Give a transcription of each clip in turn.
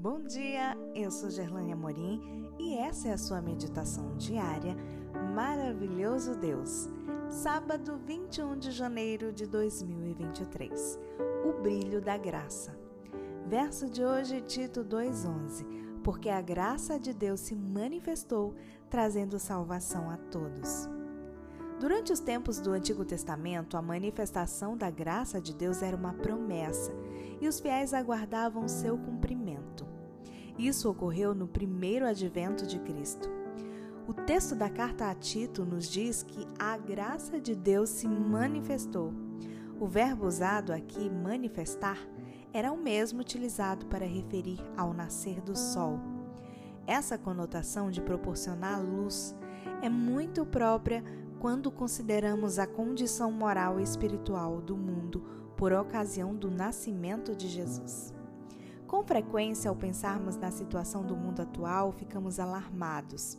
Bom dia, eu sou Gerlânia Morim e essa é a sua meditação diária Maravilhoso Deus. Sábado 21 de janeiro de 2023. O brilho da graça. Verso de hoje, Tito 2:11. Porque a graça de Deus se manifestou, trazendo salvação a todos. Durante os tempos do Antigo Testamento, a manifestação da graça de Deus era uma promessa e os fiéis aguardavam seu cumprimento. Isso ocorreu no primeiro advento de Cristo. O texto da carta a Tito nos diz que a graça de Deus se manifestou. O verbo usado aqui, manifestar, era o mesmo utilizado para referir ao nascer do sol. Essa conotação de proporcionar luz é muito própria quando consideramos a condição moral e espiritual do mundo por ocasião do nascimento de Jesus. Com frequência, ao pensarmos na situação do mundo atual, ficamos alarmados.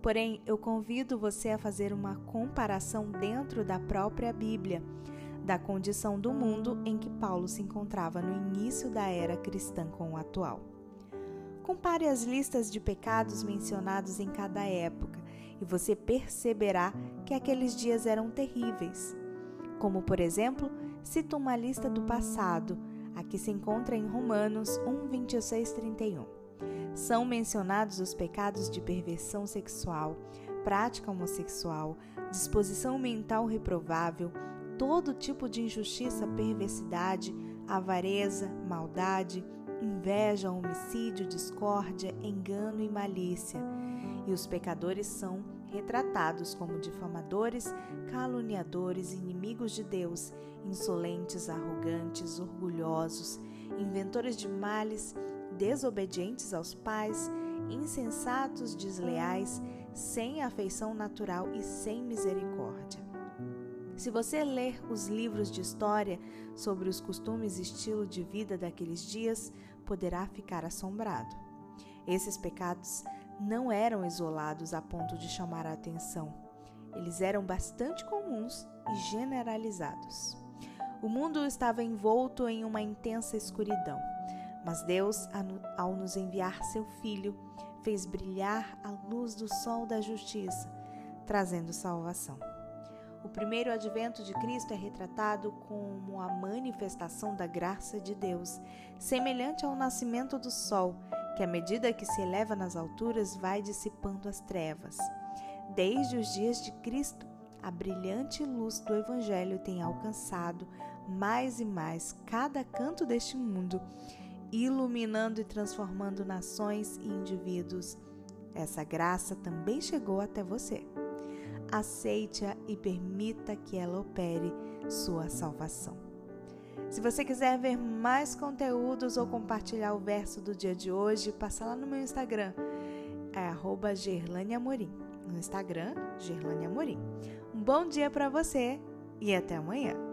Porém, eu convido você a fazer uma comparação dentro da própria Bíblia, da condição do mundo em que Paulo se encontrava no início da era cristã com o atual. Compare as listas de pecados mencionados em cada época e você perceberá que aqueles dias eram terríveis. Como, por exemplo, cito uma lista do passado, a que se encontra em Romanos 1, 26, 31. São mencionados os pecados de perversão sexual, prática homossexual, disposição mental reprovável, todo tipo de injustiça, perversidade, avareza, maldade, inveja, homicídio, discórdia, engano e malícia. E os pecadores são retratados como difamadores, caluniadores, inimigos de Deus, insolentes, arrogantes, orgulhosos, inventores de males, desobedientes aos pais, insensatos, desleais, sem afeição natural e sem misericórdia. Se você ler os livros de história sobre os costumes e estilo de vida daqueles dias, poderá ficar assombrado. Esses pecados não eram isolados a ponto de chamar a atenção. Eles eram bastante comuns e generalizados. O mundo estava envolto em uma intensa escuridão, mas Deus, ao nos enviar seu Filho, fez brilhar a luz do sol da justiça, trazendo salvação. O primeiro advento de Cristo é retratado como a manifestação da graça de Deus, semelhante ao nascimento do sol, que à medida que se eleva nas alturas vai dissipando as trevas. Desde os dias de Cristo, a brilhante luz do Evangelho tem alcançado mais e mais cada canto deste mundo, iluminando e transformando nações e indivíduos. Essa graça também chegou até você aceite-a e permita que ela opere sua salvação. Se você quiser ver mais conteúdos ou compartilhar o verso do dia de hoje, passa lá no meu Instagram, é. No Instagram, Gerlane Amorim. Um bom dia para você e até amanhã.